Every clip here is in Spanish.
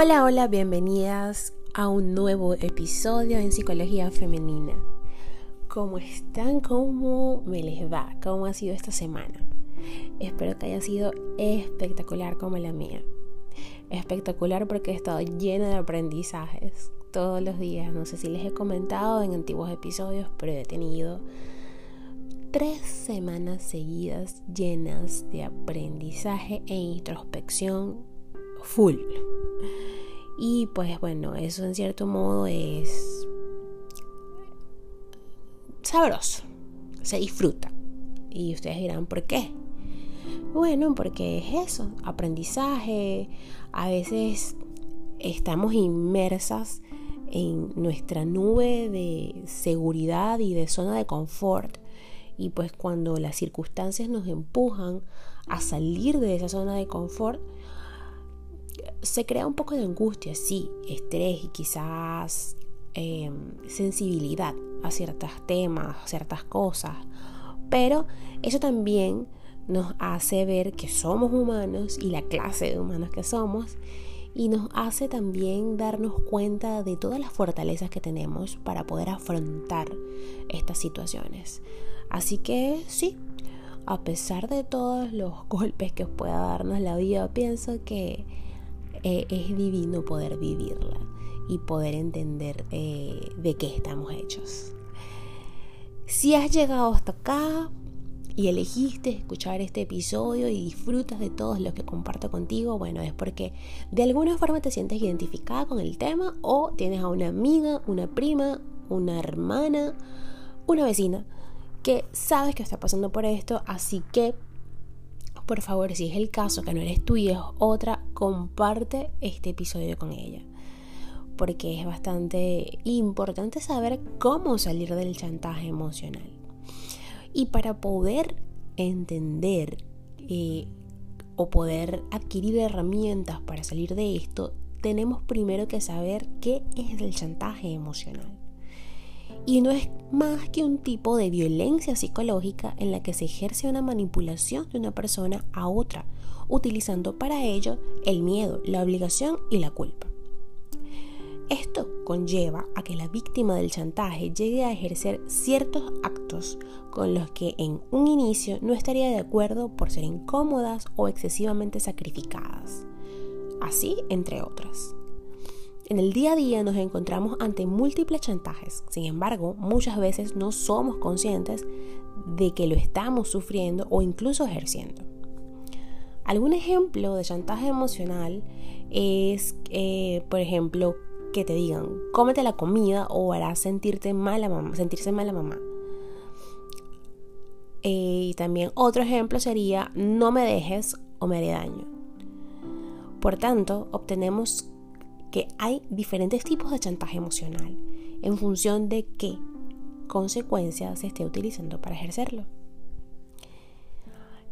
Hola, hola, bienvenidas a un nuevo episodio en Psicología Femenina. ¿Cómo están? ¿Cómo me les va? ¿Cómo ha sido esta semana? Espero que haya sido espectacular como la mía. Espectacular porque he estado llena de aprendizajes todos los días. No sé si les he comentado en antiguos episodios, pero he tenido tres semanas seguidas llenas de aprendizaje e introspección full. Y pues bueno, eso en cierto modo es sabroso, se disfruta. Y ustedes dirán, ¿por qué? Bueno, porque es eso, aprendizaje. A veces estamos inmersas en nuestra nube de seguridad y de zona de confort. Y pues cuando las circunstancias nos empujan a salir de esa zona de confort, se crea un poco de angustia, sí, estrés y quizás em, sensibilidad a ciertos temas, a ciertas cosas, pero eso también nos hace ver que somos humanos y la clase de humanos que somos y nos hace también darnos cuenta de todas las fortalezas que tenemos para poder afrontar estas situaciones. Así que sí, a pesar de todos los golpes que pueda darnos la vida, pienso que eh, es divino poder vivirla y poder entender eh, de qué estamos hechos. Si has llegado hasta acá y elegiste escuchar este episodio y disfrutas de todos los que comparto contigo, bueno, es porque de alguna forma te sientes identificada con el tema o tienes a una amiga, una prima, una hermana, una vecina que sabes que está pasando por esto, así que por favor, si es el caso que no eres tú y es otra, comparte este episodio con ella. Porque es bastante importante saber cómo salir del chantaje emocional. Y para poder entender eh, o poder adquirir herramientas para salir de esto, tenemos primero que saber qué es el chantaje emocional y no es más que un tipo de violencia psicológica en la que se ejerce una manipulación de una persona a otra, utilizando para ello el miedo, la obligación y la culpa. Esto conlleva a que la víctima del chantaje llegue a ejercer ciertos actos con los que en un inicio no estaría de acuerdo por ser incómodas o excesivamente sacrificadas, así entre otras. En el día a día nos encontramos ante múltiples chantajes, sin embargo, muchas veces no somos conscientes de que lo estamos sufriendo o incluso ejerciendo. Algún ejemplo de chantaje emocional es, eh, por ejemplo, que te digan, cómete la comida o harás sentirte mala mamá, sentirse mala mamá. Eh, y también otro ejemplo sería, no me dejes o me haré daño. Por tanto, obtenemos que hay diferentes tipos de chantaje emocional en función de qué consecuencia se esté utilizando para ejercerlo.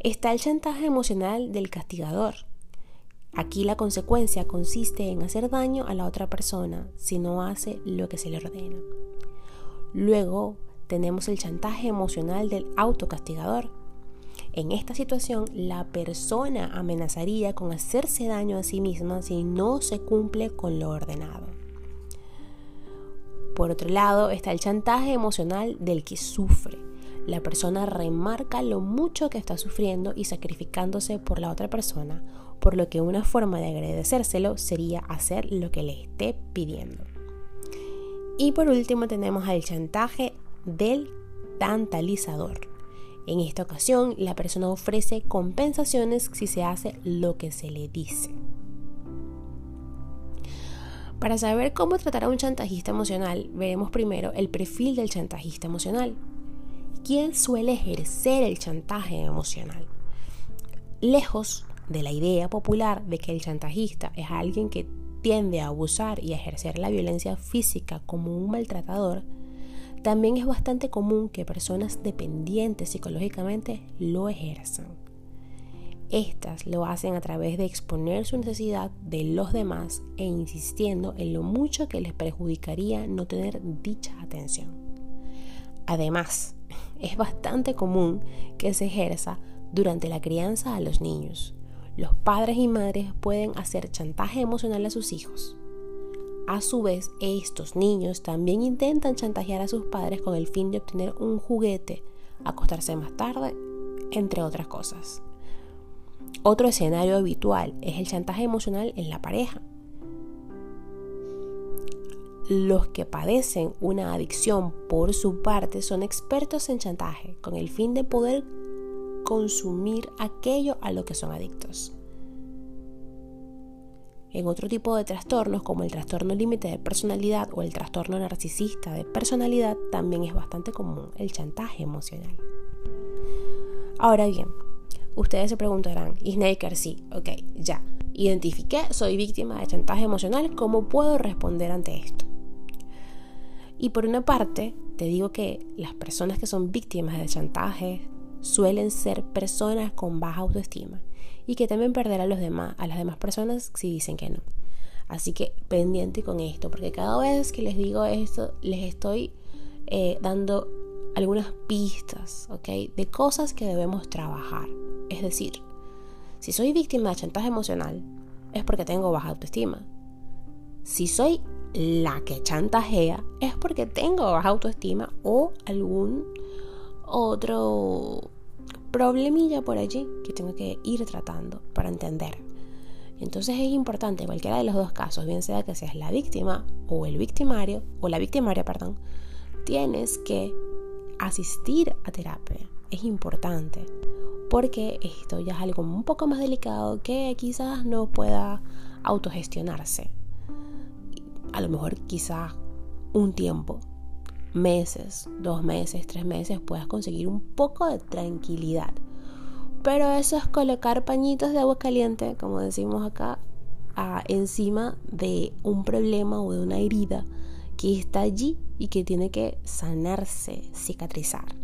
Está el chantaje emocional del castigador. Aquí la consecuencia consiste en hacer daño a la otra persona si no hace lo que se le ordena. Luego tenemos el chantaje emocional del autocastigador en esta situación, la persona amenazaría con hacerse daño a sí misma si no se cumple con lo ordenado. Por otro lado, está el chantaje emocional del que sufre. La persona remarca lo mucho que está sufriendo y sacrificándose por la otra persona, por lo que una forma de agradecérselo sería hacer lo que le esté pidiendo. Y por último tenemos al chantaje del tantalizador. En esta ocasión, la persona ofrece compensaciones si se hace lo que se le dice. Para saber cómo tratar a un chantajista emocional, veremos primero el perfil del chantajista emocional. ¿Quién suele ejercer el chantaje emocional? Lejos de la idea popular de que el chantajista es alguien que tiende a abusar y a ejercer la violencia física como un maltratador, también es bastante común que personas dependientes psicológicamente lo ejerzan. Estas lo hacen a través de exponer su necesidad de los demás e insistiendo en lo mucho que les perjudicaría no tener dicha atención. Además, es bastante común que se ejerza durante la crianza a los niños, los padres y madres pueden hacer chantaje emocional a sus hijos. A su vez, estos niños también intentan chantajear a sus padres con el fin de obtener un juguete, acostarse más tarde, entre otras cosas. Otro escenario habitual es el chantaje emocional en la pareja. Los que padecen una adicción por su parte son expertos en chantaje con el fin de poder consumir aquello a lo que son adictos. En otro tipo de trastornos, como el trastorno límite de personalidad o el trastorno narcisista de personalidad, también es bastante común el chantaje emocional. Ahora bien, ustedes se preguntarán, ¿y Snaker sí? Ok, ya. Identifiqué, soy víctima de chantaje emocional, ¿cómo puedo responder ante esto? Y por una parte, te digo que las personas que son víctimas de chantaje suelen ser personas con baja autoestima y que temen perder a los demás, a las demás personas si dicen que no. Así que pendiente con esto, porque cada vez que les digo esto, les estoy eh, dando algunas pistas, ¿ok? De cosas que debemos trabajar. Es decir, si soy víctima de chantaje emocional, es porque tengo baja autoestima. Si soy la que chantajea, es porque tengo baja autoestima o algún otro problemilla por allí que tengo que ir tratando para entender. Entonces es importante, en cualquiera de los dos casos, bien sea que seas la víctima o el victimario, o la victimaria, perdón, tienes que asistir a terapia. Es importante porque esto ya es algo un poco más delicado que quizás no pueda autogestionarse. A lo mejor quizás un tiempo meses, dos meses, tres meses, puedas conseguir un poco de tranquilidad. Pero eso es colocar pañitos de agua caliente, como decimos acá, encima de un problema o de una herida que está allí y que tiene que sanarse, cicatrizar.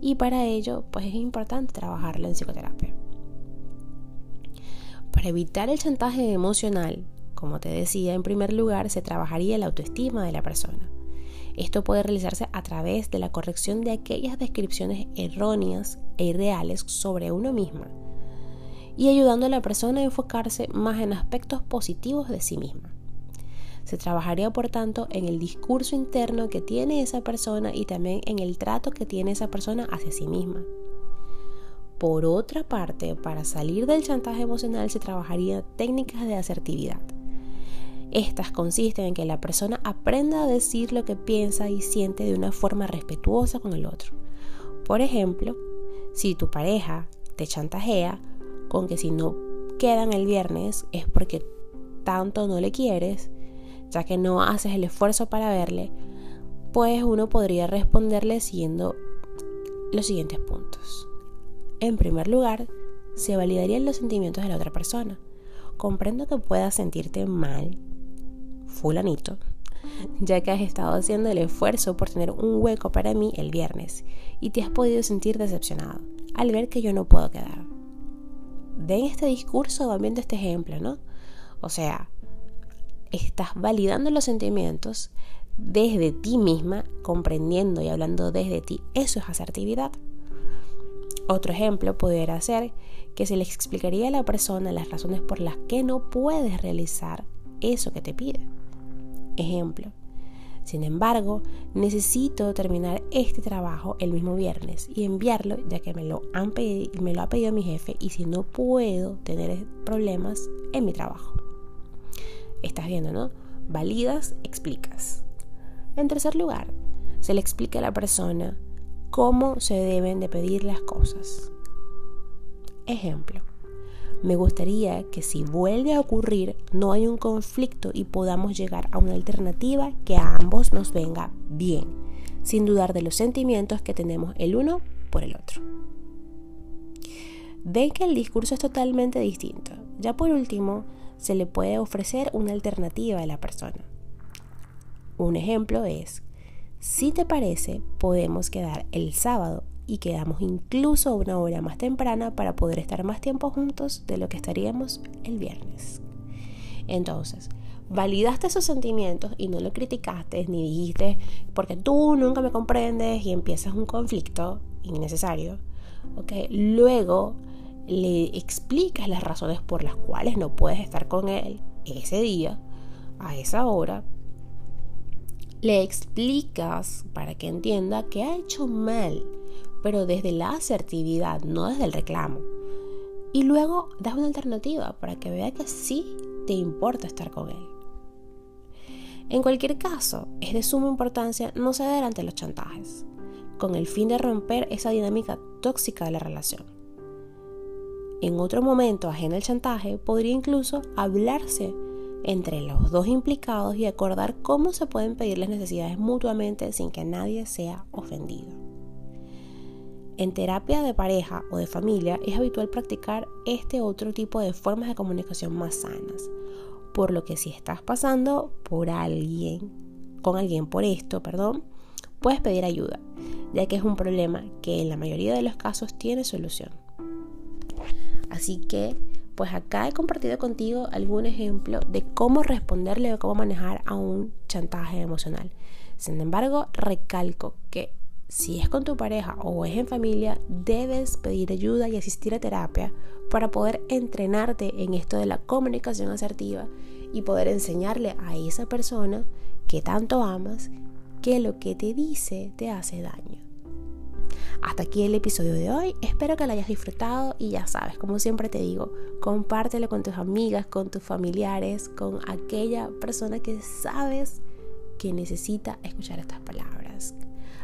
Y para ello, pues es importante trabajarlo en psicoterapia. Para evitar el chantaje emocional, como te decía, en primer lugar se trabajaría la autoestima de la persona. Esto puede realizarse a través de la corrección de aquellas descripciones erróneas e irreales sobre uno misma y ayudando a la persona a enfocarse más en aspectos positivos de sí misma. Se trabajaría, por tanto, en el discurso interno que tiene esa persona y también en el trato que tiene esa persona hacia sí misma. Por otra parte, para salir del chantaje emocional se trabajaría técnicas de asertividad estas consisten en que la persona aprenda a decir lo que piensa y siente de una forma respetuosa con el otro. Por ejemplo, si tu pareja te chantajea con que si no quedan el viernes es porque tanto no le quieres, ya que no haces el esfuerzo para verle, pues uno podría responderle siguiendo los siguientes puntos. En primer lugar, se validarían los sentimientos de la otra persona. Comprendo que puedas sentirte mal fulanito, ya que has estado haciendo el esfuerzo por tener un hueco para mí el viernes y te has podido sentir decepcionado al ver que yo no puedo quedar. Ven este discurso, van viendo este ejemplo, ¿no? O sea, estás validando los sentimientos desde ti misma, comprendiendo y hablando desde ti. Eso es asertividad. Otro ejemplo pudiera ser que se le explicaría a la persona las razones por las que no puedes realizar eso que te pide. Ejemplo. Sin embargo, necesito terminar este trabajo el mismo viernes y enviarlo ya que me lo, han me lo ha pedido mi jefe y si no puedo tener problemas en mi trabajo. Estás viendo, ¿no? Validas, explicas. En tercer lugar, se le explica a la persona cómo se deben de pedir las cosas. Ejemplo. Me gustaría que si vuelve a ocurrir no hay un conflicto y podamos llegar a una alternativa que a ambos nos venga bien, sin dudar de los sentimientos que tenemos el uno por el otro. Ven que el discurso es totalmente distinto. Ya por último, se le puede ofrecer una alternativa a la persona. Un ejemplo es, si te parece, podemos quedar el sábado y quedamos incluso una hora más temprana para poder estar más tiempo juntos de lo que estaríamos el viernes. Entonces, validaste esos sentimientos y no lo criticaste ni dijiste porque tú nunca me comprendes y empiezas un conflicto innecesario. ¿ok? Luego le explicas las razones por las cuales no puedes estar con él ese día, a esa hora, le explicas para que entienda que ha hecho mal, pero desde la asertividad, no desde el reclamo. Y luego das una alternativa para que vea que sí te importa estar con él. En cualquier caso, es de suma importancia no ceder ante los chantajes, con el fin de romper esa dinámica tóxica de la relación. En otro momento ajeno al chantaje, podría incluso hablarse entre los dos implicados y acordar cómo se pueden pedir las necesidades mutuamente sin que nadie sea ofendido. En terapia de pareja o de familia es habitual practicar este otro tipo de formas de comunicación más sanas, por lo que si estás pasando por alguien, con alguien por esto, perdón, puedes pedir ayuda, ya que es un problema que en la mayoría de los casos tiene solución. Así que pues acá he compartido contigo algún ejemplo de cómo responderle o cómo manejar a un chantaje emocional. Sin embargo, recalco que si es con tu pareja o es en familia, debes pedir ayuda y asistir a terapia para poder entrenarte en esto de la comunicación asertiva y poder enseñarle a esa persona que tanto amas que lo que te dice te hace daño. Hasta aquí el episodio de hoy. Espero que lo hayas disfrutado y ya sabes, como siempre te digo, compártelo con tus amigas, con tus familiares, con aquella persona que sabes que necesita escuchar estas palabras.